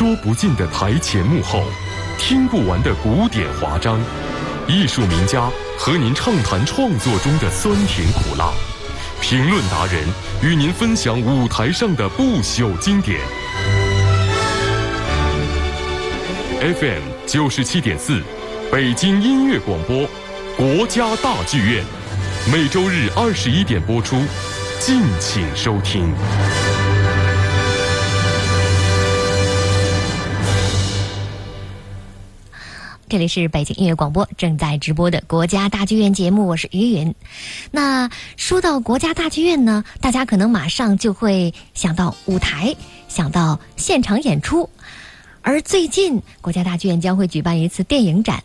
说不尽的台前幕后，听不完的古典华章，艺术名家和您畅谈创作中的酸甜苦辣，评论达人与您分享舞台上的不朽经典。FM 九十七点四，北京音乐广播，国家大剧院，每周日二十一点播出，敬请收听。这里是北京音乐广播正在直播的国家大剧院节目，我是于云。那说到国家大剧院呢，大家可能马上就会想到舞台，想到现场演出。而最近，国家大剧院将会举办一次电影展。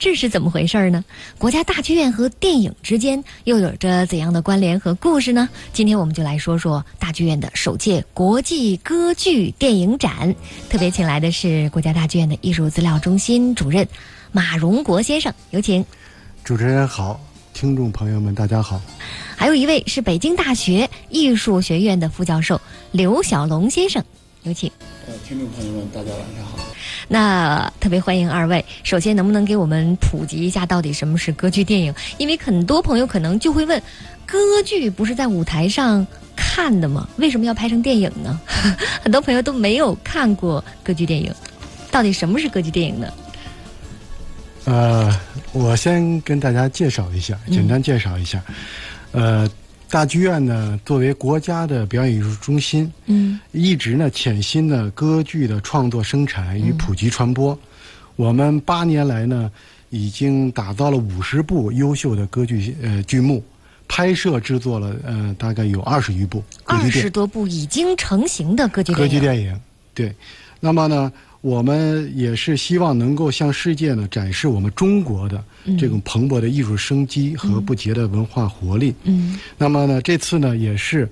这是怎么回事呢？国家大剧院和电影之间又有着怎样的关联和故事呢？今天我们就来说说大剧院的首届国际歌剧电影展。特别请来的是国家大剧院的艺术资料中心主任马荣国先生，有请。主持人好，听众朋友们大家好。还有一位是北京大学艺术学院的副教授刘小龙先生，有请。呃，听众朋友们大家晚上好。那特别欢迎二位。首先，能不能给我们普及一下到底什么是歌剧电影？因为很多朋友可能就会问，歌剧不是在舞台上看的吗？为什么要拍成电影呢？很多朋友都没有看过歌剧电影，到底什么是歌剧电影呢？呃，我先跟大家介绍一下，简单介绍一下。呃，大剧院呢，作为国家的表演艺术中心，嗯，一直呢潜心呢歌剧的创作、生产与普及传播。我们八年来呢，已经打造了五十部优秀的歌剧呃剧目，拍摄制作了呃大概有二十余部二十多部已经成型的歌剧歌电影。剧电影，对。那么呢，我们也是希望能够向世界呢展示我们中国的这种蓬勃的艺术生机和不竭的文化活力。嗯那么呢，这次呢也是，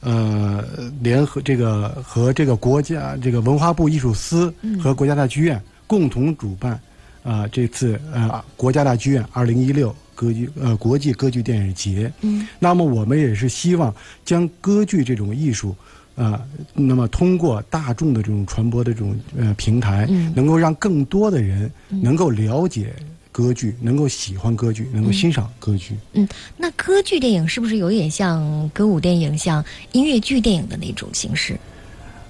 呃，联合这个和这个国家这个文化部艺术司和国家大剧院共同主办，啊、这次呃国家大剧院二零一六歌剧呃国际歌剧电影节。嗯那么我们也是希望将歌剧这种艺术。啊、那么通过大众的这种传播的这种呃平台，嗯能够让更多的人能够了解歌剧，能够喜欢歌剧，能够欣赏歌剧。嗯，那歌剧电影是不是有点像歌舞电影、像音乐剧电影的那种形式？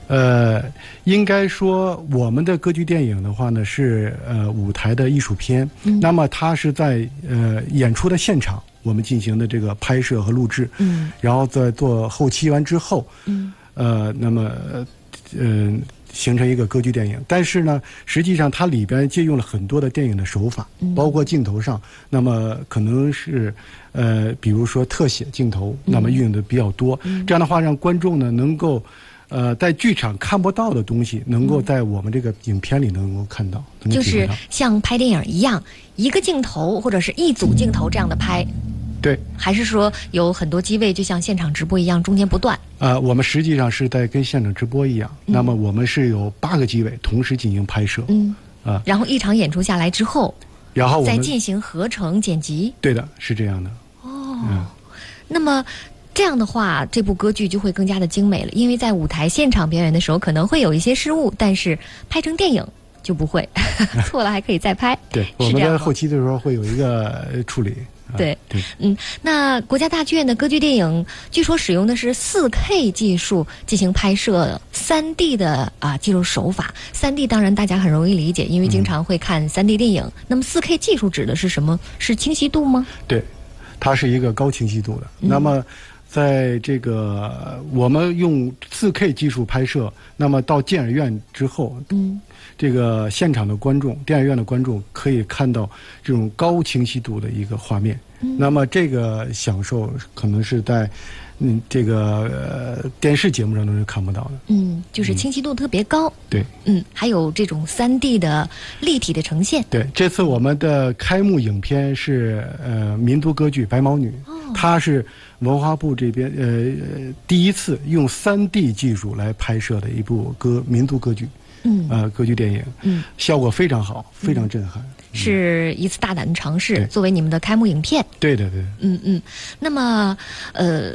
呃，应该说我们的歌剧电影的话呢，是呃舞台的艺术片。嗯那么它是在呃演出的现场，我们进行的这个拍摄和录制，嗯然后在做后期完之后，嗯呃，那么呃嗯、形成一个歌剧电影。但是呢，实际上它里边借用了很多的电影的手法，嗯包括镜头上，那么可能是呃，比如说特写镜头，那么运用的比较多。嗯这样的话，让观众呢能够。呃，在剧场看不到的东西，能够在我们这个影片里能够看到，就是。像拍电影一样，一个镜头或者是一组镜头这样的拍，对，还是说有很多机位就像现场直播一样，中间不断？呃，我们实际上是在跟现场直播一样。那么我们是有八个机位同时进行拍摄，嗯啊然后一场演出下来之后，然后我们再进行合成剪辑。对的，是这样的。嗯那么这样的话，这部歌剧就会更加的精美了，因为在舞台现场表演的时候可能会有一些失误，但是拍成电影就不会，错了还可以再拍。对，我们在后期的时候会有一个呃处理。啊对对，嗯，那国家大剧院的歌剧电影据说使用的是四 K 技术进行拍摄，三 D 的啊技术手法。三 D 当然大家很容易理解，因为经常会看三 D 电影。那么四 K 技术指的是什么？是清晰度吗？对，它是一个高清晰度的。嗯那么，在这个我们用4 K 技术拍摄，那么到电影院之后，嗯，这个现场的观众、电影院的观众可以看到这种高清晰度的一个画面。嗯那么这个享受可能是在嗯这个、呃、电视节目上都是看不到的。嗯，就是清晰度特别高。对。嗯，还有这种三 D 的立体的呈现。对，这次我们的开幕影片是呃民族歌剧《白毛女》，它是文化部这边呃呃第一次用三 D 技术来拍摄的一部歌民族歌剧，嗯呃歌剧电影，嗯，效果非常好，非常震撼。是一次大胆的尝试，作为你们的开幕影片。对对对，嗯嗯，那么呃，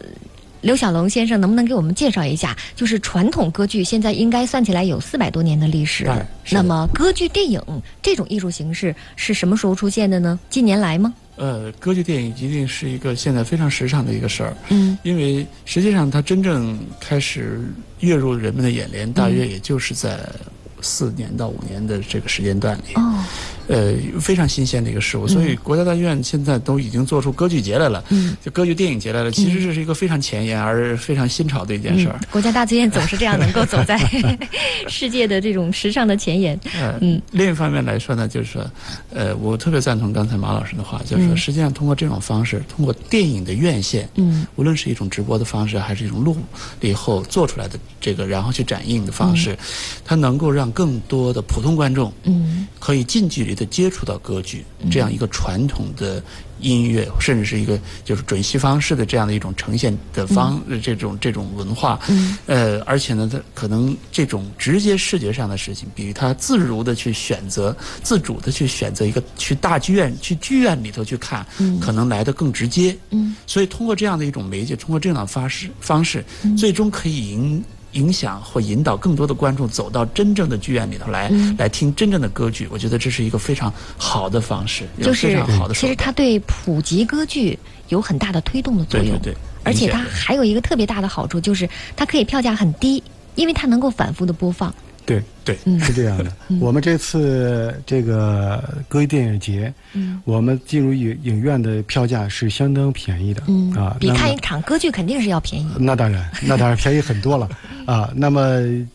刘小龙先生能不能给我们介绍一下？就是传统歌剧现在应该算起来有四百多年的历史那么歌剧电影这种艺术形式是什么时候出现的呢？近年来吗？呃，歌剧电影一定是一个现在非常时尚的一个事儿，嗯。因为实际上它真正开始跃入人们的眼帘，大约也就是在四年到五年的这个时间段里。哦呃，非常新鲜的一个事物，所以国家大剧院现在都已经做出歌剧节来了，嗯。就歌剧电影节来了。其实这是一个非常前沿而非常新潮的一件事儿。国家大剧院总是这样能够走在 世界的这种时尚的前沿。呃，嗯。另一方面来说呢，就是说，呃，我特别赞同刚才马老师的话，就是说，嗯。实际上通过这种方式，通过电影的院线，嗯。无论是一种直播的方式，还是一种录了以后做出来的这个，然后去展映的方式，它能够让更多的普通观众嗯。可以近距离的接触到歌剧、这样一个传统的音乐，甚至是一个就是准西方式的这样的一种呈现的方、呃这种这种文化。嗯呃，而且呢，它可能这种直接视觉上的事情，比他自如的去选择、自主的去选择一个去大剧院、去剧院里头去看，嗯可能来的更直接。嗯所以通过这样的一种媒介，通过这样的方式方式，最终可以影影响或引导更多的观众走到真正的剧院里头来，嗯来听真正的歌剧。我觉得这是一个非常好的方式，就是非常好的手段。其实它对普及歌剧有很大的推动的作用。对对对，而且它还有一个特别大的好处，就是它可以票价很低，因为它能够反复的播放。对，对，嗯是这样的。我们这次这个歌剧电影节，嗯我们进入影影院的票价是相当便宜的，嗯啊，比看一场歌剧肯定是要便宜。那当然，那当然便宜很多了啊。那么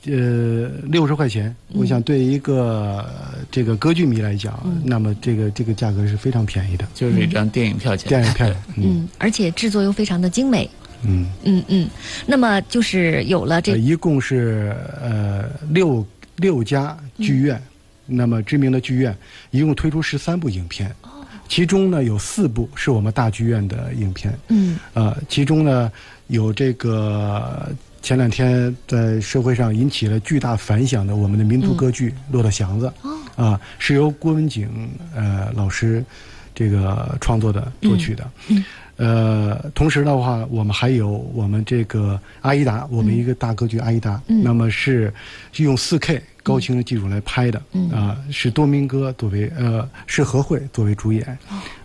呃，六十块钱，我想对一个呃这个歌剧迷来讲，那么这个这个价格是非常便宜的。就是一张电影票钱。电影票，嗯嗯，而且制作又非常的精美。嗯，嗯嗯，那么就是有了这呃一共是呃六六家剧院，那么知名的剧院一共推出十三部影片，其中呢有四部是我们大剧院的影片，嗯。呃，其中呢有这个前两天在社会上引起了巨大反响的我们的民族歌剧《骆驼祥子》哦。啊，是由郭文景呃老师这个创作的作曲的。嗯呃，同时的话，我们还有我们这个阿依达，我们一个大歌剧阿依达，嗯。那么是是用四 K 高清的技术来拍的，嗯。啊，是多明戈作为呃是何慧作为主演，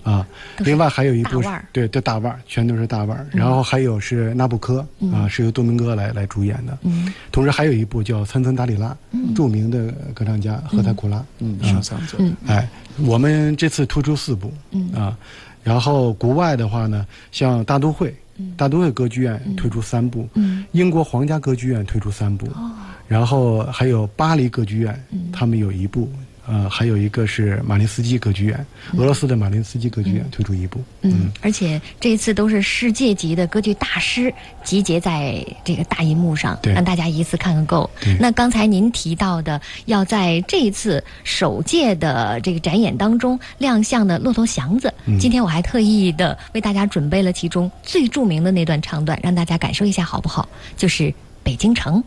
啊，另外还有一部对对大腕儿，全都是大腕儿，然后还有是纳布科啊，是由多明戈来来主演的，嗯。同时还有一部叫《参参达里拉》，著名的歌唱家赫塔库拉，嗯，啊上上座。嗯。哎，我们这次突出四部，嗯。啊，然后国外的话呢，像大都会，大都会歌剧院推出三部，嗯。英国皇家歌剧院推出三部，哦。然后还有巴黎歌剧院，嗯。他们有一部，呃，还有一个是马林斯基歌剧院，俄罗斯的马林斯基歌剧院推出一部，嗯，而且这一次都是世界级的歌剧大师集结在这个大银幕上，让大家一次看个够。那刚才您提到的，要在这一次首届的这个展演当中亮相的《骆驼祥子》，嗯。今天我还特意的为大家准备了其中最著名的那段唱段，让大家感受一下好不好？就是北京城。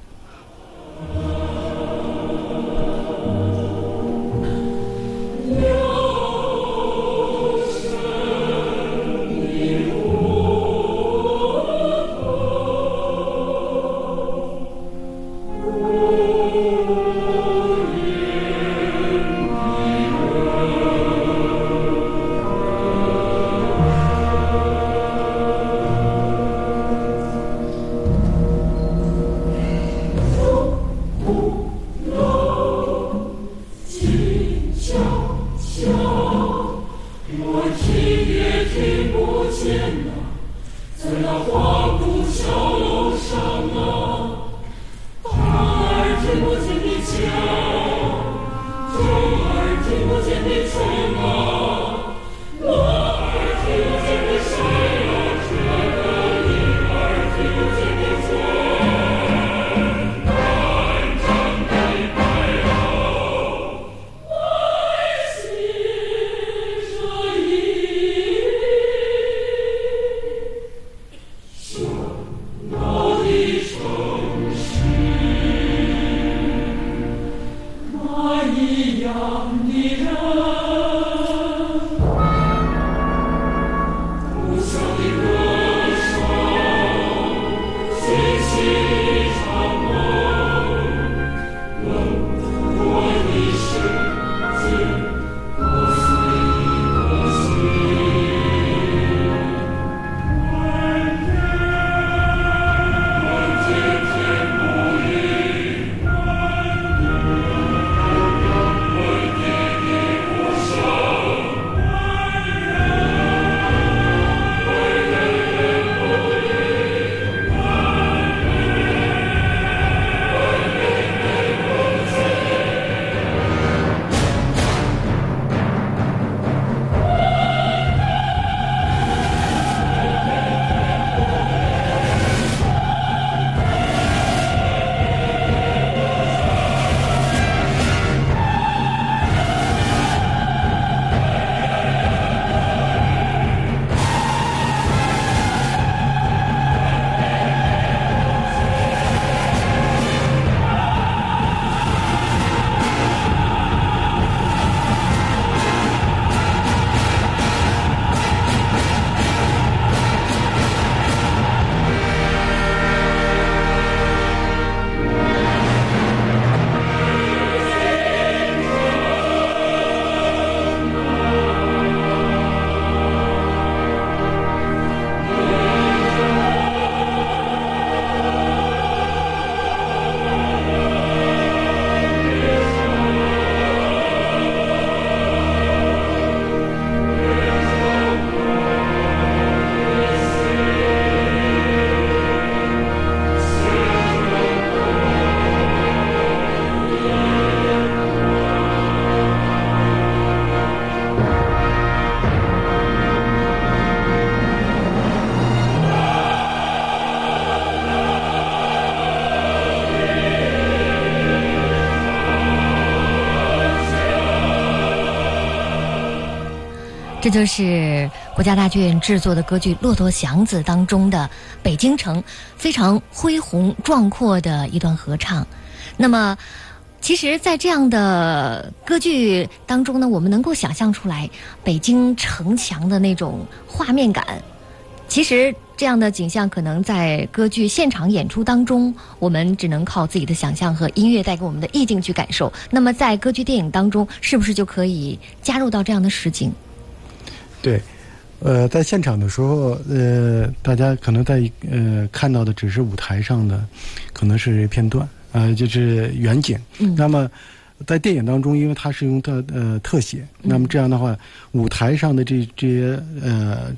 这就是国家大剧院制作的歌剧《骆驼祥子》当中的北京城非常恢宏壮阔的一段合唱。那么，其实，在这样的歌剧当中呢，我们能够想象出来北京城墙的那种画面感。其实，这样的景象可能在歌剧现场演出当中，我们只能靠自己的想象和音乐带给我们的意境去感受。那么，在歌剧电影当中，是不是就可以加入到这样的实景？对，呃，在现场的时候，呃，大家可能在呃看到的只是舞台上的，可能是片段，呃，就是远景。嗯那么在电影当中，因为它是用特呃特写，那么这样的话，舞台上的这这些呃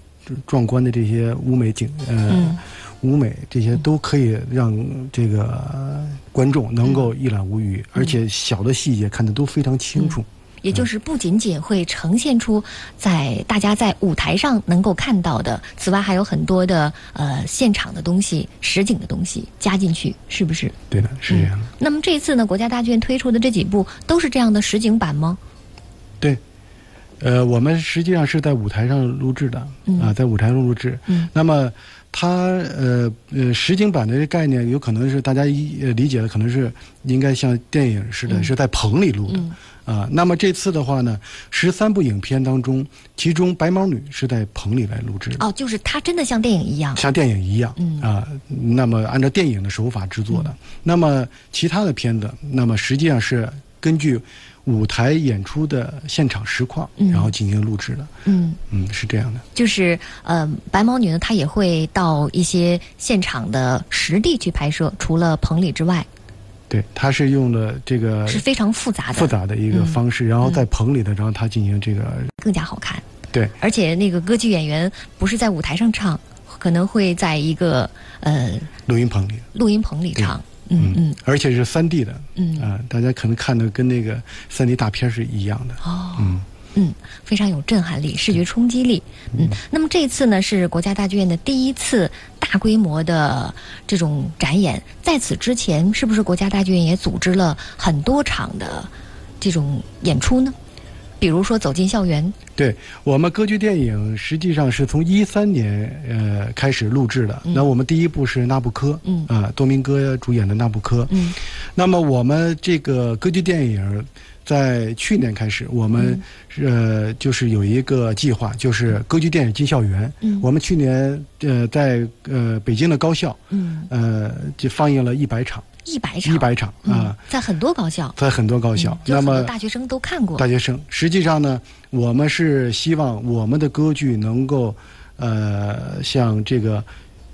壮观的这些舞美景，呃。嗯舞美这些都可以让这个呃观众能够一览无余，而且小的细节看得都非常清楚。也就是不仅仅会呈现出在大家在舞台上能够看到的，此外还有很多的呃现场的东西、实景的东西加进去，是不是？对的，是这样的。那么这次呢，国家大剧院推出的这几部都是这样的实景版吗？对，呃，我们实际上是在舞台上录制的，嗯啊，在舞台上录制。嗯那么它呃呃实景版的这概念，有可能是大家一呃理解的，可能是应该像电影似的，嗯是在棚里录的。嗯啊，那么这次的话呢，十三部影片当中，其中《白毛女》是在棚里来录制的。哦，就是它真的像电影一样。像电影一样，嗯啊，那么按照电影的手法制作的。那么其他的片子，那么实际上是根据舞台演出的现场实况，嗯然后进行录制的。嗯，嗯，是这样的。就是呃，白毛女呢，她也会到一些现场的实地去拍摄，除了棚里之外，对，它是用的这个是非常复杂的，复杂的一个方式，然后在棚里的，然后它进行这个更加好看。对而且那个歌剧演员不是在舞台上唱，可能会在一个呃录音棚里。录音棚里唱。嗯嗯而且是三 D 的，嗯啊、大家可能看的跟那个三 D 大片是一样的。哦嗯，嗯，非常有震撼力、视觉冲击力。嗯，那么这次呢是国家大剧院的第一次大规模的这种展演，在此之前是不是国家大剧院也组织了很多场的这种演出呢？比如说走进校园，对我们歌剧电影实际上是从一三年呃开始录制的。那我们第一部是《那不科》，嗯。啊、多明戈主演的《那不科》。嗯。那么我们这个歌剧电影在去年开始，我们、呃就是有一个计划，就是歌剧电影进校园。嗯。我们去年呃在呃北京的高校嗯，呃就放映了一百场，一百场，一百场啊、嗯，在很多高校，在很多高校。那么大学生都看过大。学生。实际上呢，我们是希望我们的歌剧能够，呃，向这个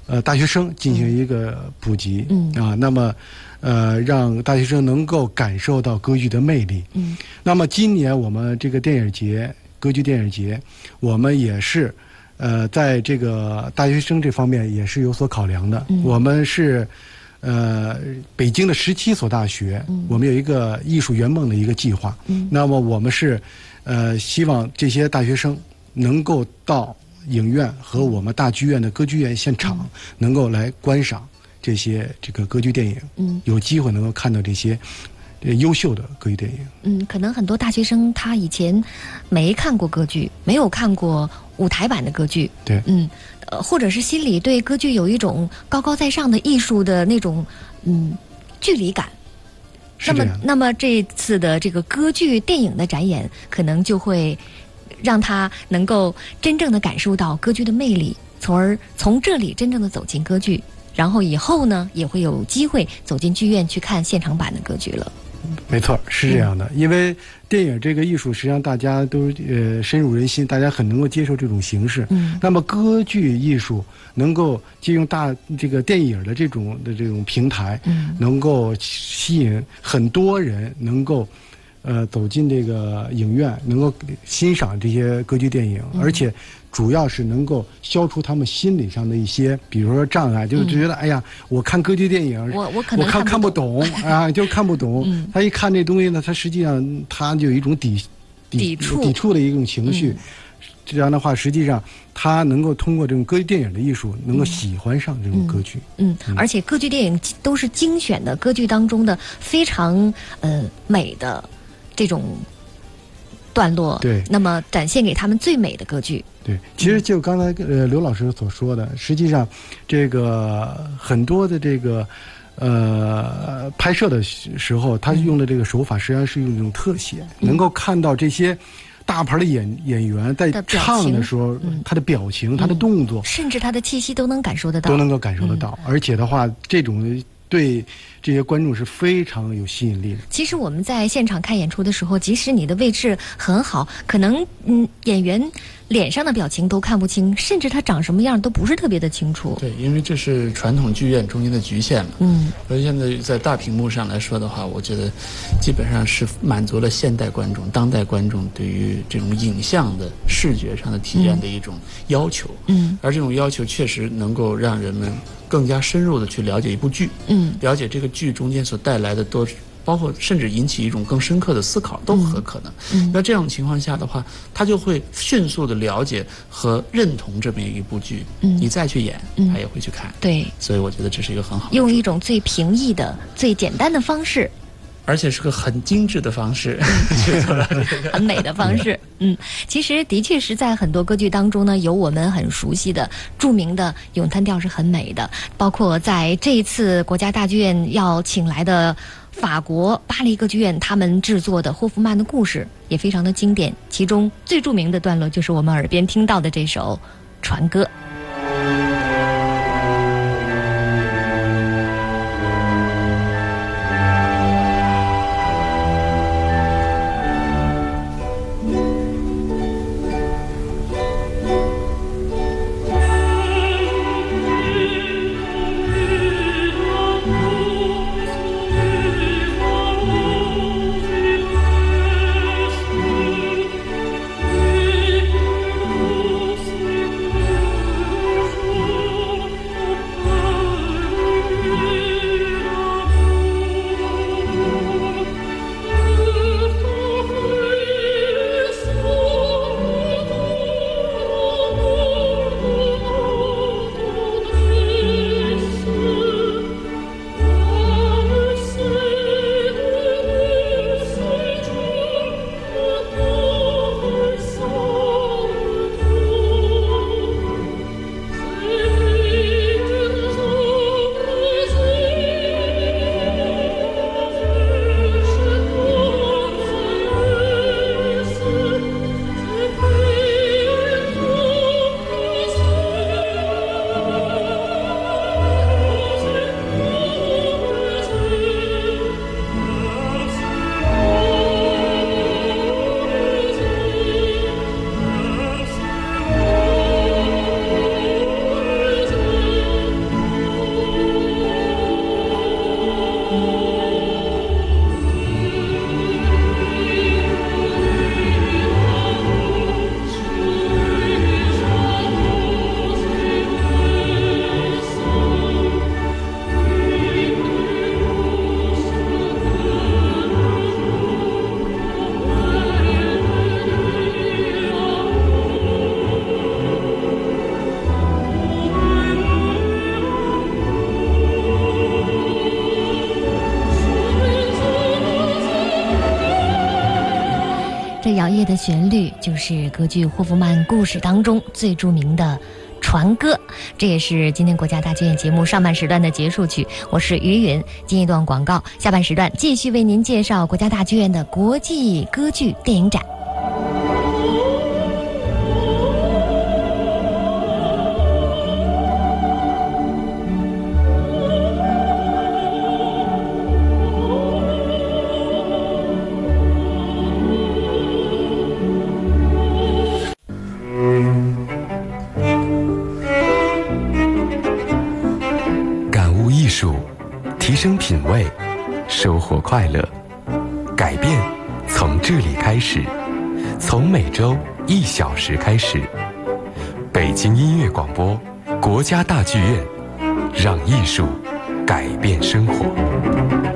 呃大学生进行一个普及，嗯啊，那么呃让大学生能够感受到歌剧的魅力。嗯那么今年我们这个电影节，歌剧电影节，我们也是，呃，在这个大学生这方面也是有所考量的。嗯我们是，呃，北京的十七所大学，我们有一个艺术圆梦的一个计划。嗯。那么我们是，呃，希望这些大学生能够到影院和我们大剧院的歌剧院现场，能够来观赏这些这个歌剧电影，嗯。有机会能够看到这些。呃优秀的歌剧电影，嗯，可能很多大学生他以前没看过歌剧，没有看过舞台版的歌剧，对，嗯，呃，或者是心里对歌剧有一种高高在上的艺术的那种嗯距离感。那么。那么这次的这个歌剧电影的展演，可能就会让他能够真正的感受到歌剧的魅力，从而从这里真正的走进歌剧，然后以后呢，也会有机会走进剧院去看现场版的歌剧了。没错，是这样的。因为电影这个艺术，实际上大家都呃深入人心，大家很能够接受这种形式。嗯那么歌剧艺术能够借用大这个电影的这种的这种平台，嗯能够吸引很多人能够。呃，走进这个影院，能够欣赏这些歌剧电影，嗯而且主要是能够消除他们心理上的一些，比如说障碍，就是觉得，哎呀，我看歌剧电影，我我可能看看不不懂 啊，就看不懂。嗯他一看这东西呢，他实际上他就有一种抵抵触抵触的一种情绪。嗯这样的话，实际上他能够通过这种歌剧电影的艺术，能够喜欢上这种歌剧。嗯，而且歌剧电影都是精选的歌剧当中的非常呃美的这种段落，对那么展现给他们最美的歌剧。对，其实就刚才呃刘老师所说的，实际上这个很多的这个呃拍摄的时时候，他用的这个手法实际上是用一种特写，嗯。能够看到这些大牌的演演员在唱的时候嗯，他的表情、他的动作甚至他的气息都能感受得到，都能够感受得到，而且的话，这种对这些观众是非常有吸引力的。其实我们在现场看演出的时候，即使你的位置很好，可能嗯演员脸上的表情都看不清，甚至他长什么样都不是特别的清楚。对，因为这是传统剧院中间的局限嘛。嗯，而现在在大屏幕上来说的话，我觉得基本上是满足了现代观众、当代观众对于这种影像的视觉上的体验的一种要求。嗯，而这种要求确实能够让人们更加深入的去了解一部剧，嗯，了解这个剧中间所带来的多。包括甚至引起一种更深刻的思考，都很可能。嗯那这种情况下的话，他就会迅速的了解和认同这么一部剧，嗯你再去演，嗯他也会去看。对，所以我觉得这是一个很好的，用一种最平易的、最简单的方式，而且是个很精致的方式。很美的方式。嗯，其实的确是在很多歌剧当中呢，有我们很熟悉的著名的咏叹调是很美的，包括在这一次国家大剧院要请来的。法国巴黎歌剧院他们制作的霍夫曼的故事也非常的经典，其中最著名的段落就是我们耳边听到的这首《船歌》。的旋律就是歌剧《霍夫曼故事》当中最著名的船歌，这也是今天国家大剧院节目上半时段的结束曲。我是于云，进一段广告，下半时段继续为您介绍国家大剧院的国际歌剧电影展。时开始。北京音乐广播，国家大剧院，让艺术改变生活。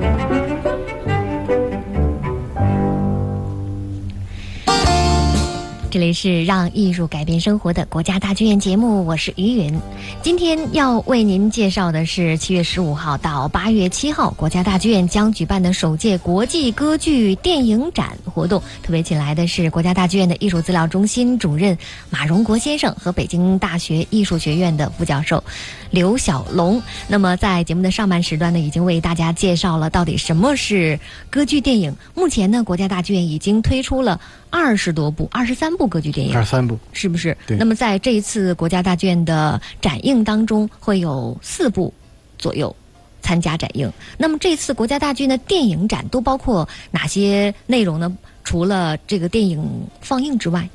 这里是让艺术改变生活的国家大剧院节目，我是于云。今天要为您介绍的是七月十五号到八月七号，国家大剧院将举办的首届国际歌剧电影展活动。特别请来的是国家大剧院的艺术资料中心主任马荣国先生和北京大学艺术学院的副教授刘小龙。那么在节目的上半时段呢，已经为大家介绍了到底什么是歌剧电影。目前呢，国家大剧院已经推出了二十多部、二十三部歌剧电影二十。三部，是不是？对那么在这一次国家大剧院的展映当中，会有四部左右参加展映。那么这次国家大剧院的电影展都包括哪些内容呢？除了这个电影放映之外，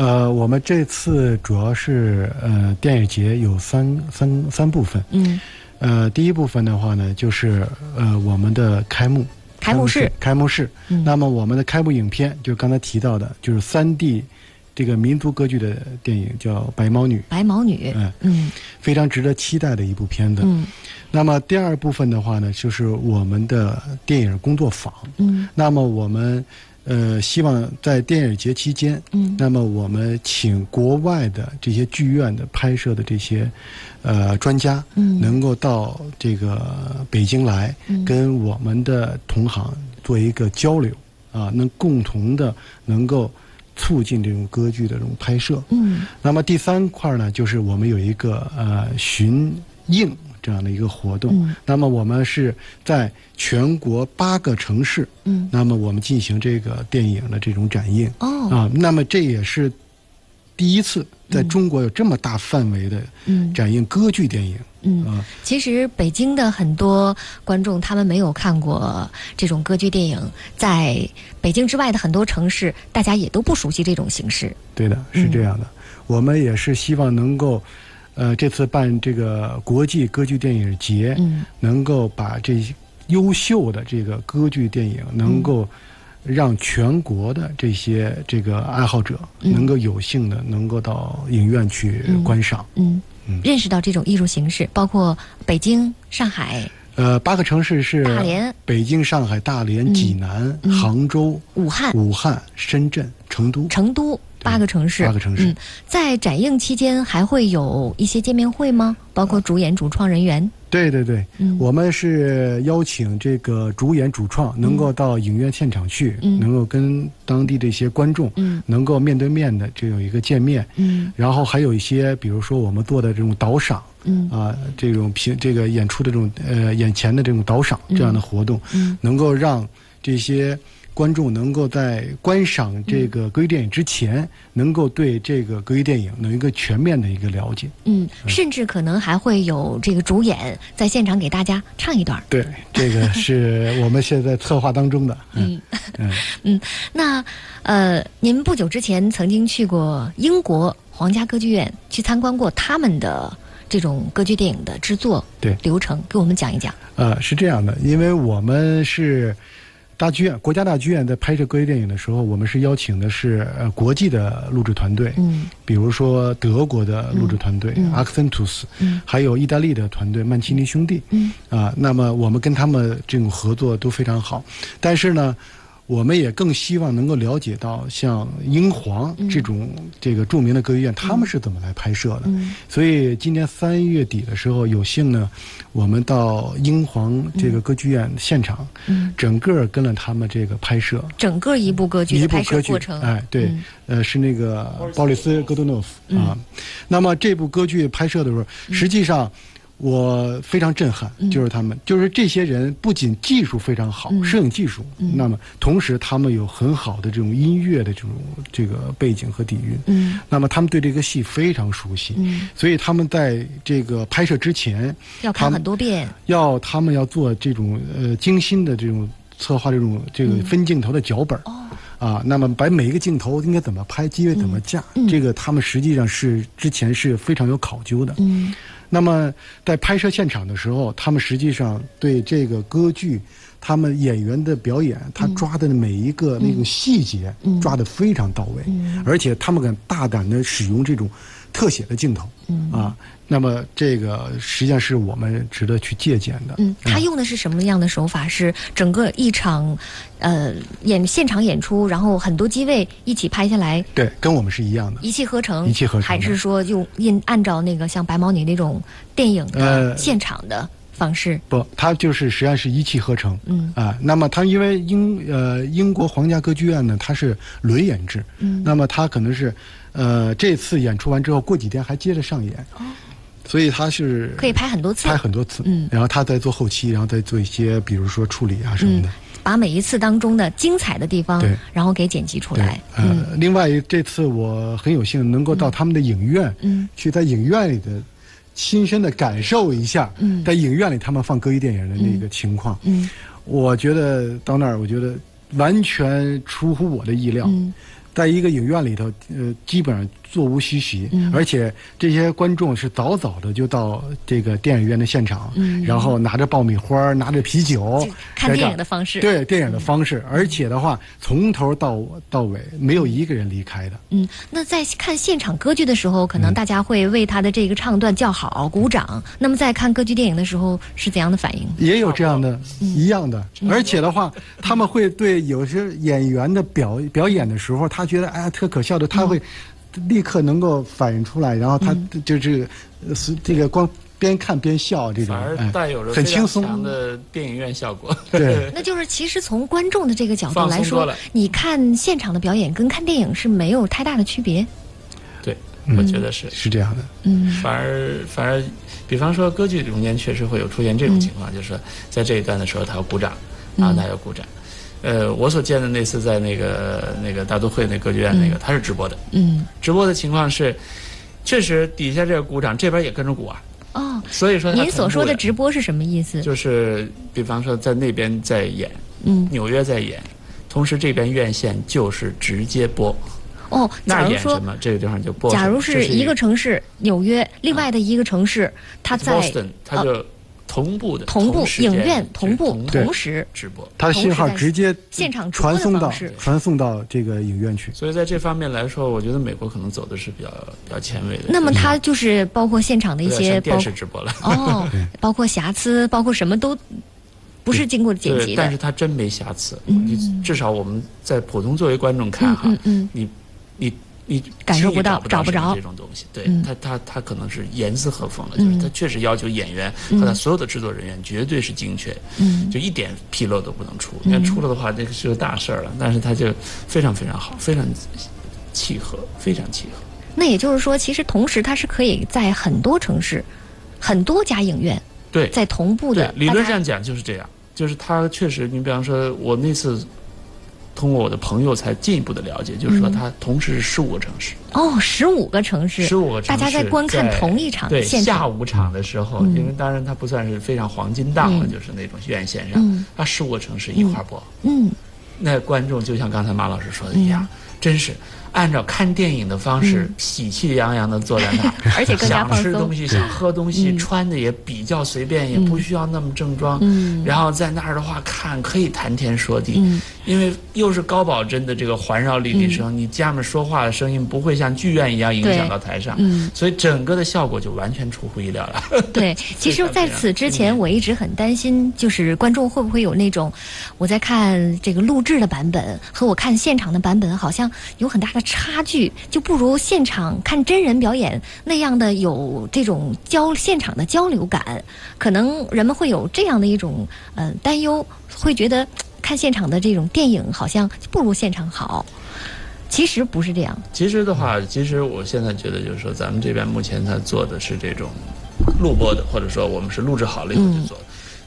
呃，我们这次主要是呃电影节有三三三部分，嗯，呃，第一部分的话呢，就是呃我们的开幕开幕式，开幕式。嗯。那么我们的开幕影片就是刚才提到的，就是三 D 这个民族歌剧的电影叫《白毛女》，白毛女，嗯嗯。非常值得期待的一部片子。嗯。那么第二部分的话呢，就是我们的电影工作坊。嗯。那么我们呃希望在电影节期间，嗯。那么我们请国外的这些剧院的拍摄的这些呃专家，嗯。能够到这个北京来，嗯。跟我们的同行做一个交流啊，能共同的能够促进这种歌剧的这种拍摄。嗯。那么第三块呢，就是我们有一个呃巡映这样的一个活动。嗯那么我们是在全国八个城市，嗯那么我们进行这个电影的这种展映。哦啊，那么这也是第一次在中国有这么大范围的嗯展映歌剧电影。嗯。啊，其实北京的很多观众他们没有看过这种歌剧电影，在北京之外的很多城市，大家也都不熟悉这种形式。对的，是这样的。我们也是希望能够，呃，这次办这个国际歌剧电影节，嗯。能够把这些优秀的这个歌剧电影，能够让全国的这些这个爱好者，嗯。能够有幸的能够到影院去观赏。嗯。嗯，认识到这种艺术形式，包括北京、上海、呃，八个城市是大连、北京、上海、大连、嗯济南、嗯杭州、武汉、武汉、深圳、成都。成都八个城市。八个城市嗯，在展映期间还会有一些见面会吗？包括主演、主创人员。对对对，嗯。我们是邀请这个主演、主创能够到影院现场去，嗯。能够跟当地的一些观众，嗯。能够面对面的这有一个见面。嗯。然后还有一些，比如说我们做的这种导赏嗯。啊，这种评这个演出的这种呃眼前的这种导赏这样的活动，嗯。能够让这些观众能够在观赏这个歌剧电影之前，能够对这个歌剧电影有一个全面的一个了解。嗯，甚至可能还会有这个主演在现场给大家唱一段。对，这个是我们现在策划当中的。嗯嗯 那呃，您不久之前曾经去过英国皇家歌剧院去参观过他们的这种歌剧电影的制作对流程，给我们讲一讲。呃，是这样的，因为我们是大剧院，国家大剧院在拍摄歌剧电影的时候，我们是邀请的是呃国际的录制团队，嗯。比如说德国的录制团队、嗯。Accentus，嗯。还有意大利的团队曼奇尼兄弟，嗯。啊，那么我们跟他们这种合作都非常好，但是呢。我们也更希望能够了解到像英皇这种这个著名的歌剧院，他们是怎么来拍摄的。嗯。所以今年三月底的时候，有幸呢，我们到英皇这个歌剧院现场，嗯，整个跟了他们这个拍摄。整个一部歌剧的拍摄一部歌剧过程，，哎，对，嗯。呃，是那个鲍里斯·戈多诺夫啊。那么这部歌剧拍摄的时候，实际上我非常震撼，就是他们，就是这些人不仅技术非常好，嗯。摄影技术，那么同时他们有很好的这种音乐的这种这个背景和底蕴，嗯。那么他们对这个戏非常熟悉，嗯，所以他们在这个拍摄之前，要看很多遍。要他们要做这种呃精心的这种策划这种这个分镜头的脚本啊，那么把每一个镜头应该怎么拍，机位怎么架，嗯嗯。这个他们实际上是之前是非常有考究的。嗯那么在拍摄现场的时候，他们实际上对这个歌剧，他们演员的表演，他抓的每一个那个细节嗯。抓的非常到位，嗯。而且他们敢大胆的使用这种特写的镜头，嗯。啊，那么这个实际上是我们值得去借鉴的。嗯，他用的是什么样的手法？是整个一场，呃，演现场演出，然后很多机位一起拍下来，对，跟我们是一样的。一气呵成，一气呵成还是说用印按照那个像白毛女那种电影的呃现场的方式？不，它就是实际上是一气呵成。嗯啊，那么它因为英呃英国皇家歌剧院呢，它是轮演制，嗯那么它可能是呃这次演出完之后，过几天还接着上演，所以他是可以拍很多次。拍很多次，嗯。然后他在做后期，然后再做一些比如说处理啊什么嗯。的。，把每一次当中的精彩的地方对，然后给剪辑出对来。，嗯。呃，另外这次我很有幸能够到他们的影院，嗯。去在影院里的亲身的感受一下，嗯。在影院里他们放歌剧电影的那个情况，嗯。我觉得到那儿，我觉得完全出乎我的意料。嗯。在一个影院里头，呃，基本上座无虚席，嗯而且这些观众是早早的就到这个电影院的现场，嗯然后拿着爆米花，拿着啤酒，看电影的方式。对电影的方式，而且的话，从头到到尾没有一个人离开的。嗯，那在看现场歌剧的时候，可能大家会为他的这个唱段叫好、鼓掌。那么在看歌剧电影的时候是怎样的反应？也有这样的，嗯一样的，而且的话，他们会对有些演员的表表演的时候，他觉得哎呀特可笑的，他会立刻能够反映出来，然后他嗯就是呃是这个光边看边笑这种，反而哎带有着很轻松的电影院效果。对。那就是其实从观众的这个角度来说你看现场的表演跟看电影是没有太大的区别。对，我觉得是。是这样的，嗯反而反而，比方说歌剧中间确实会有出现这种情况，就是说在这一段的时候他要鼓掌，然后他要鼓掌。呃，我所见的那次在那个那个大都会那歌剧院那个，他是直播的，嗯直播的情况是，确实底下这个鼓掌，这边也跟着鼓啊。哦，所以说您所说的直播是什么意思？就是比方说在那边在演，嗯纽约在演，同时这边院线就是直接播，哦，那假如说什么，这个地方就播。假如这是是一个城市纽约，另外的一个城市，它在 Boston，它就同步的同步影院同步同时，直播。它的信号直接现场直播传送到传送到这个影院去。所以在这方面来说，我觉得美国可能走的是比较比较前卫的。那么就是它就是包括现场的一些电视直播了。哦，包括瑕疵，包括什么都不是经过剪，辑的但是。它真没瑕疵。嗯你至少我们在普通作为观众看哈，嗯嗯你你你感受不到找不着这种东西。对，嗯它它它可能是严丝合缝的，嗯就是他确实要求演员和他所有的制作人员绝对是精确，嗯就一点纰漏都不能出。你看出了的话，这个是个大事儿了。但是他就非常非常好，非常契合，非常契合。那也就是说，其实同时他是可以在很多城市、很多家影院对，在同步的，，理论上讲就是这样，就是他确实，你比方说，我那次通过我的朋友才进一步的了解，就是说嗯。它同时是十五个城市，哦，十五个城市，十五个城市大家在观看同一场对，下午场的时候，嗯。因为当然它不算是非常黄金档了，嗯。就是那种院线上，嗯。它十五个城市一块儿播，嗯。那观众就像刚才马老师说的一样，真是。按照看电影的方式，喜气洋洋的坐在那儿，嗯 而且更加想吃东西，想喝东西，嗯。穿的也比较随便，也不需要那么正装。嗯。然后在那儿的话，看可以谈天说地，嗯。因为又是高保真的这个环绕立体声，你家们说话的声音不会像剧院一样影响到台上，嗯，所以整个的效果就完全出乎意料了。对。其实，在此之前，我一直很担心，就是观众会不会有那种，我在看这个录制的版本和我看现场的版本，好像有很大的差距，就不如现场看真人表演那样的有这种交现场的交流感。可能人们会有这样的一种呃担忧，会觉得看现场的这种电影好像不如现场好。其实不是这样，其实的话，其实我现在觉得就是说，咱们这边目前它做的是这种录播的，或者说我们是录制好了以后就做，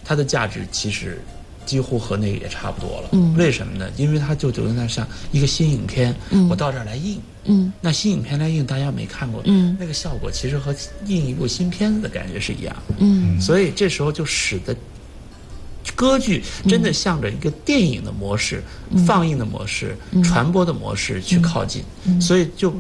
它的价值其实几乎和那个也差不多了。嗯。为什么呢？因为它就就跟它像一个新影片，嗯。我到这儿来印。嗯。那新影片来印，大家没看过，嗯。那个效果其实和印一部新片子的感觉是一样的。嗯。所以这时候就使得歌剧真的向着一个电影的模式、放映的模式、传播的模式去靠近，所以就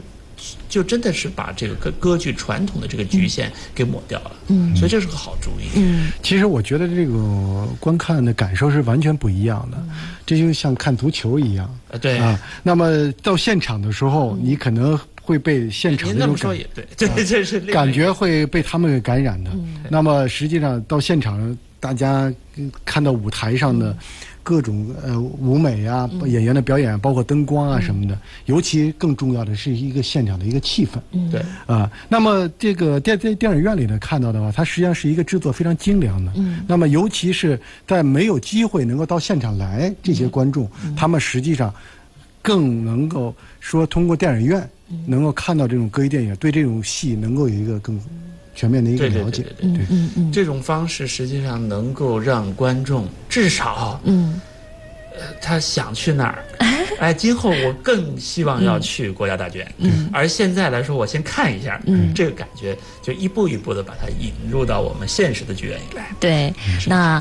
就真的是把这个歌歌剧传统的这个局限给抹掉了。嗯所以这是个好主意。嗯其实我觉得这个观看的感受是完全不一样的，这就像看足球一样。啊，对，啊，那么到现场的时候，你可能会被现场那种感说也对，这这是感觉会被他们给感染的。那么实际上到现场，大家嗯看到舞台上的各种呃舞美啊、演员的表演，包括灯光啊什么的，尤其更重要的是一个现场的一个气氛。对。啊，那么这个电电电影院里呢看到的话，它实际上是一个制作非常精良的。嗯，那么尤其是在没有机会能够到现场来这些观众，他们实际上更能够说通过电影院能够看到这种歌剧电影，对这种戏能够有一个更全面的一个对对了解。对对对，嗯嗯。这种方式实际上能够让观众至少嗯他想去哪儿。哎，今后我更希望要去国家大剧院。嗯，而现在来说，我先看一下，嗯，这个感觉就一步一步的把它引入到我们现实的剧院里来。对，那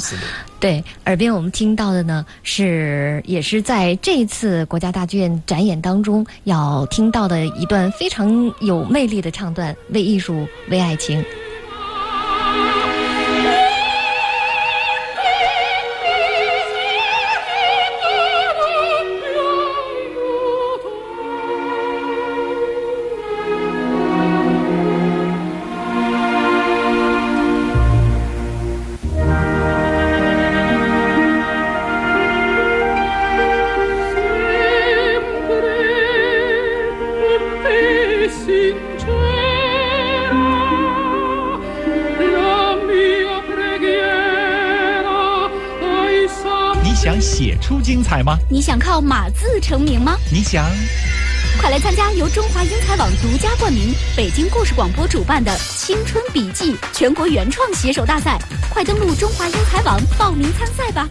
对耳边我们听到的呢，是也是在这一次国家大剧院展演当中要听到的一段非常有魅力的唱段，《为艺术，为爱情》。想靠码字成名吗？你想快来参加由中华英才网独家冠名、北京故事广播主办的《青春笔记》全国原创写手大赛，快登录中华英才网报名参赛吧！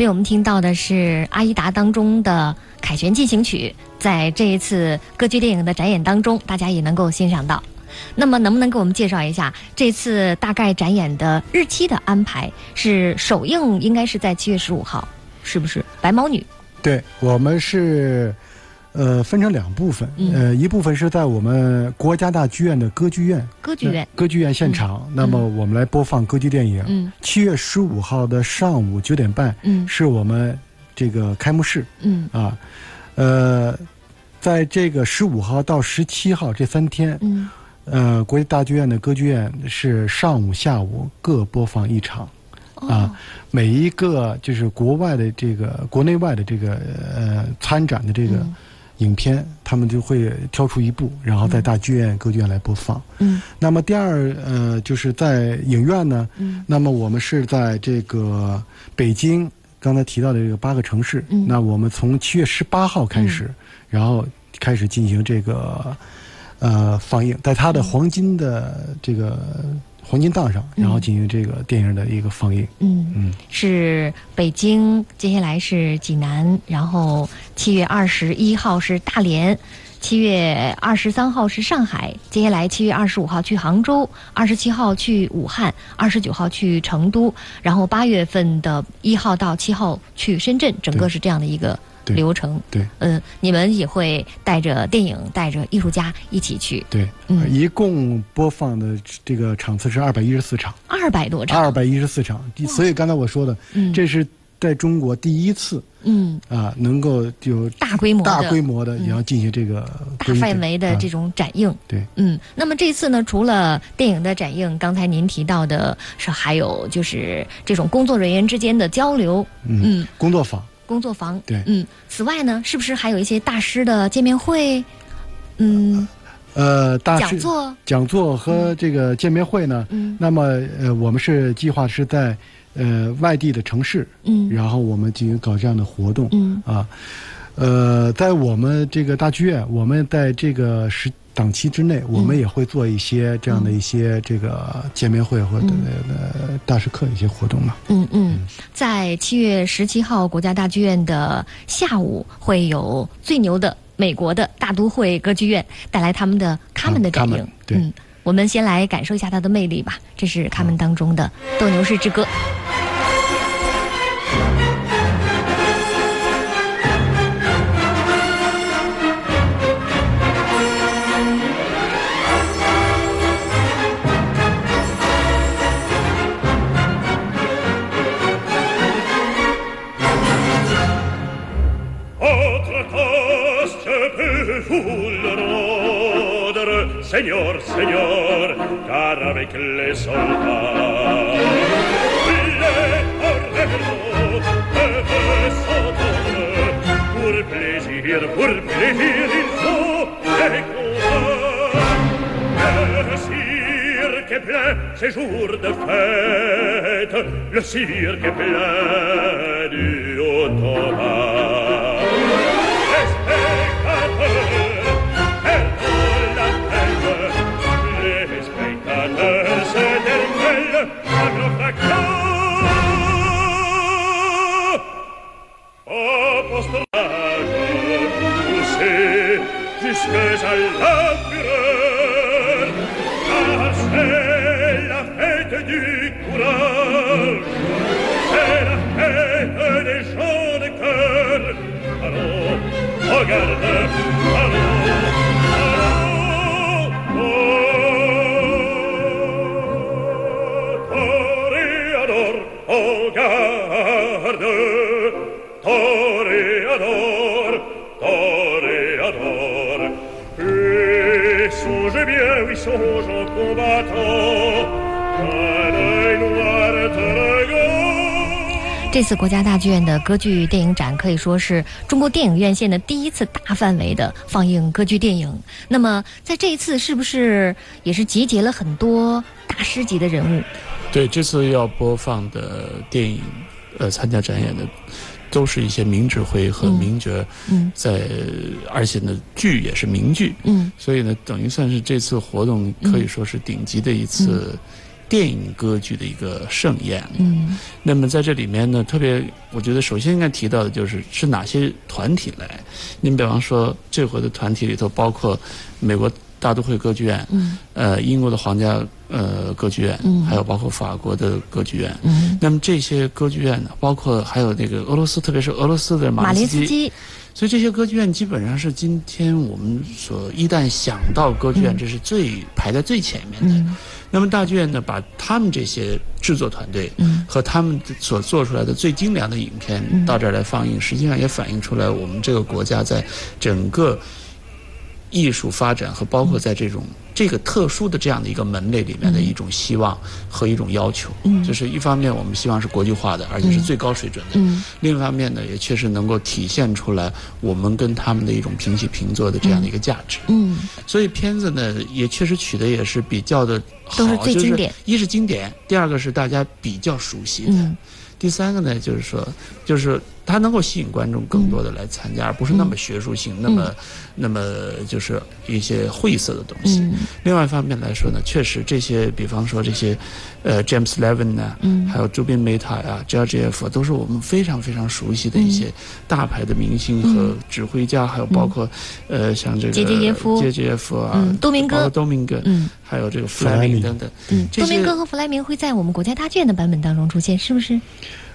边我们听到的是《阿依达》当中的凯旋进行曲，在这一次歌剧电影的展演当中，大家也能够欣赏到。那么，能不能给我们介绍一下这次大概展演的日期的安排？是首映应该是在七月十五号，是不是？白毛女，对我们是，呃，分成两部分，嗯。呃，一部分是在我们国家大剧院的歌剧院，歌剧院，歌剧院现场，那么我们来播放歌剧电影。嗯。七月十五号的上午九点半，嗯。是我们这个开幕式。嗯。啊，呃，在这个十五号到十七号这三天，嗯。呃，国家大剧院的歌剧院是上午、下午各播放一场。哦。啊，每一个就是国外的这个国内外的这个呃参展的这个嗯影片，他们就会挑出一部，然后在大剧院、歌剧院来播放。嗯。那么第二呃，就是在影院呢，嗯。那么我们是在这个北京刚才提到的这个八个城市，嗯。那我们从七月十八号开始，然后开始进行这个呃放映，在它的黄金的这个黄金档上，然后进行这个电影的一个放映。嗯嗯，是北京，接下来是济南，然后七月二十一号是大连。七月二十三号是上海，接下来七月二十五号去杭州，二十七号去武汉，二十九号去成都，然后八月份的一号到七号去深圳，整个是这样的一个对流程。对。嗯，你们也会带着电影，带着艺术家一起去，对，嗯。一共播放的这个场次是二百一十四场，二百多场。二百一十四场。第所以刚才我说的，嗯。这是在中国第一次嗯，啊，能够有大规模的。大规模的，也要进行这个大范围的啊。这种展映。对，嗯，那么这次呢，除了电影的展映，刚才您提到的是还有就是这种工作人员之间的交流，嗯，嗯，工作坊，工作坊，对。嗯，此外呢，是不是还有一些大师的见面会？嗯，呃，大师讲座，讲座和这个见面会呢，嗯那么呃，我们是计划是在呃外地的城市，嗯。然后我们进行搞这样的活动，嗯。啊，呃，在我们这个大剧院，我们在这个时档期之内，我们也会做一些这样的一些这个见面会或者呃大师课一些活动嘛。嗯嗯，在七月十七号国家大剧院的下午，会有最牛的美国的大都会歌剧院带来他们的他们的展映卡门，对嗯，我们先来感受一下它的魅力吧。这是他们当中的《斗牛士之歌》。Señor, señor, car avec les soldats, les ordres peuvent s'entendre. Pour plaisir, pour plaisir, il faut les combats. Le cirque est plein, c'est jour de fête, le cirque est plein du automat. alla 这次国家大剧院的歌剧电影展可以说是中国电影院线的第一次大范围的放映歌剧电影。那么，在这一次是不是也是集结了很多大师级的人物？对，这次要播放的电影，呃，参加展演的都是一些名指挥和名角，嗯。在而且呢，剧也是名剧，嗯。所以呢，等于算是这次活动可以说是顶级的一次电影歌剧的一个盛宴。嗯。那么在这里面呢，特别我觉得首先应该提到的就是是哪些团体来。您比方说，这回的团体里头包括美国大都会歌剧院，嗯。呃，英国的皇家呃歌剧院，嗯。还有包括法国的歌剧院。嗯，那么这些歌剧院呢，包括还有那个俄罗斯，特别是俄罗斯的马马林斯基，基，所以这些歌剧院基本上是今天我们所一旦想到歌剧院，嗯。这是最排在最前面的。嗯。那么大剧院呢，把他们这些制作团队嗯。和他们所做出来的最精良的影片嗯。到这儿来放映，实际上也反映出来我们这个国家在整个艺术发展和包括在这种这个特殊的这样的一个门类里面的一种希望和一种要求。嗯。就是一方面我们希望是国际化的，而且是最高水准的。嗯。另一方面呢，也确实能够体现出来我们跟他们的一种平起平坐的这样的一个价值。嗯。所以片子呢，也确实取得也是比较的好，都是最经典。就是一是经典，第二个是大家比较熟悉的，嗯。第三个呢，就是说，就是它能够吸引观众更多的来参加，而不是那么学术性，那么那么就是一些晦涩的东西。嗯。另外一方面来说呢，确实这些，比方说这些，呃，James Levin 呢，嗯。还有朱宾梅塔呀、Georgiev 都是我们非常非常熟悉的一些大牌的明星和指挥家，还有包括，呃，像这个杰杰耶夫杰杰耶夫啊，嗯。多明戈多明戈，嗯。还有这个弗莱明。等等，嗯，多明戈和弗莱明会在我们国家大剧院的版本当中出现，是不是？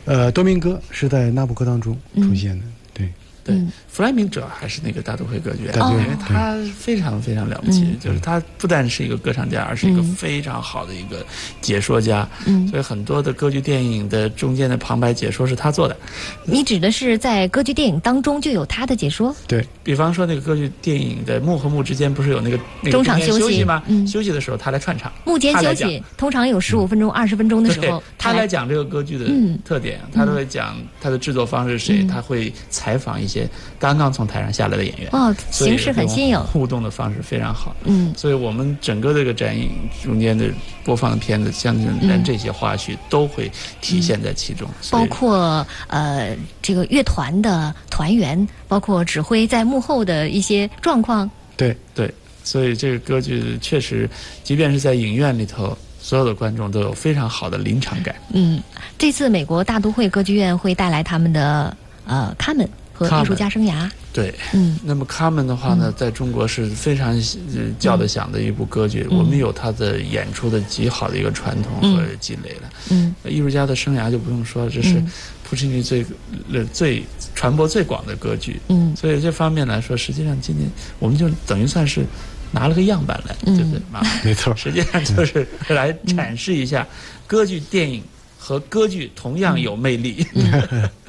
呃，多明戈是在那不勒当中嗯出现的，对，对。嗯，弗莱明主要还是那个大都会歌剧院，大都会。因为他非常非常了不起，嗯。就是他不但是一个歌唱家，而是一个嗯非常好的一个解说家。嗯。所以很多的歌剧电影的中间的旁白解说是他做的。你指的是在歌剧电影当中就有他的解说？对，比方说那个歌剧电影的幕和幕之间不是有那个那个中场间休休息吗？嗯。休息的时候他来串场，幕间休息通常有十五分钟、二十分钟的时候，，他来讲这个歌剧的嗯。特点，他都会讲他的制作方是谁，嗯。他会采访一些刚刚从台上下来的演员。哦，形式很新颖。互动的方式非常好。嗯所以我们整个这个展映中间的播放的片子，相信连这些花絮都会体现在其中。包括呃这个乐团的团员，包括指挥在幕后的一些状况。对，对，所以这个歌剧确实，即便是在影院里头，所有的观众都有非常好的临场感。嗯，这次美国大都会歌剧院会带来他们的呃卡门和艺术家生涯。对，嗯。那么卡门的话呢，在中国是非常呃叫得响的一部歌剧，我们有它的演出的极好的一个传统和积累了。嗯。艺术家的生涯就不用说了，这是嗯。普契尼最呃最传播最广的歌剧。嗯。所以这方面来说，实际上今年我们就等于算是拿了个样板来，嗯。对不对？马 没错，实际上就是来展示一下歌剧电影和歌剧同样有魅力。嗯，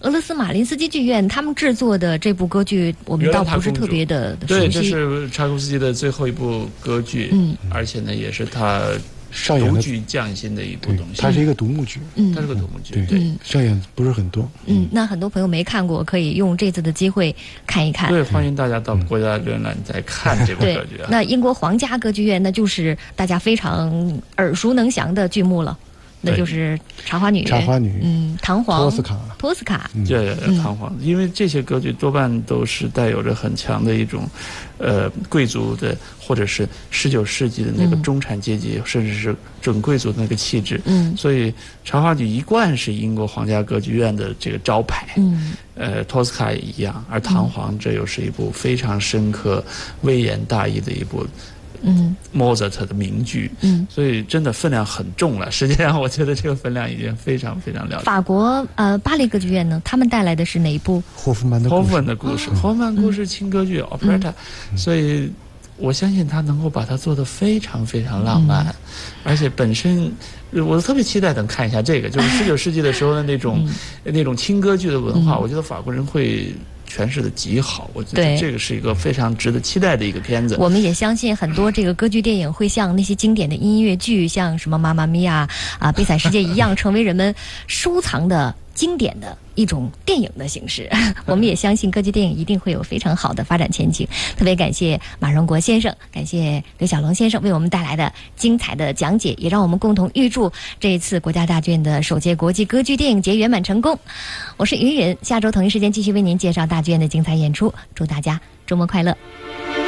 俄罗斯马林斯基剧院他们制作的这部歌剧，我们倒不是特别的熟对，这。是柴可夫斯基的最后一部歌剧，嗯，而且呢，也是他上演的独具匠心的一部东，西。它是一个独幕剧，嗯它是个独幕剧，对对。嗯上演不是很多。嗯，那很多朋友没看过，可以用这次的机会看一看。对，欢迎大家到国家展览再看这部歌剧啊。那英国皇家歌剧院那就是大家非常耳熟能详的剧目了，那就是《茶花女》。茶花女嗯，唐璜。托斯卡托斯卡。嗯对，唐璜，因为这些歌剧多半都是带有着很强的一种，呃，贵族的或者是十九世纪的那个嗯中产阶级，甚至是准贵族的那个气质。嗯所以，茶花女一贯是英国皇家歌剧院的这个招牌。嗯呃，托斯卡也一样，而《唐璜》这又是一部非常深刻、微言大义的一部嗯莫扎特的名剧，嗯。所以真的分量很重了。实际上，我觉得这个分量已经非常非常了解。法国呃巴黎歌剧院呢，他们带来的是哪一部？霍夫曼的霍夫故事曼的故事，霍夫曼故事轻歌剧 operetta，所以我相信他能够把它做得非常非常浪漫，而且本身呃我特别期待等看一下这个，就是十九世纪的时候的那种、那种轻歌剧的文化，我觉得法国人会。诠释的极好，我觉得这个是一个非常值得期待的一个片子。我们也相信很多这个歌剧电影会像那些经典的音乐剧，像什么《妈妈咪呀》啊，《悲惨世界》一样，成为人们收藏的经典的一种电影的形式。我们也相信歌剧电影一定会有非常好的发展前景。特别感谢马荣国先生，感谢刘小龙先生为我们带来的精彩的讲解，也让我们共同预祝这一次国家大剧院的首届国际歌剧电影节圆满成功。我是云云，下周同一时间继续为您介绍大剧院的精彩演出，祝大家周末快乐。